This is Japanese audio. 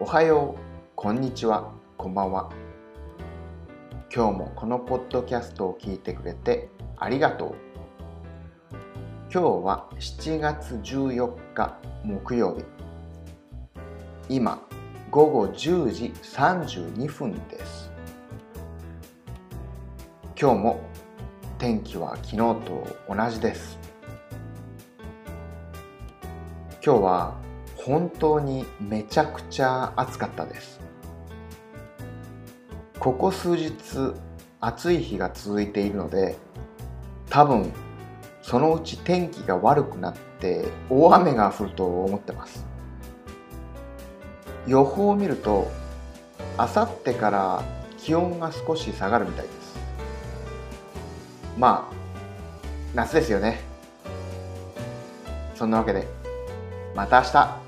おはよう、こんにちは、こんばんは。今日もこのポッドキャストを聞いてくれてありがとう。今日は7月14日木曜日。今、午後10時32分です。今日も天気は昨日と同じです。今日は本当にめちゃくちゃ暑かったです。ここ数日暑い日が続いているので多分そのうち天気が悪くなって大雨が降ると思ってます。予報を見るとあさってから気温が少し下がるみたいです。まあ夏ですよね。そんなわけでまた明日。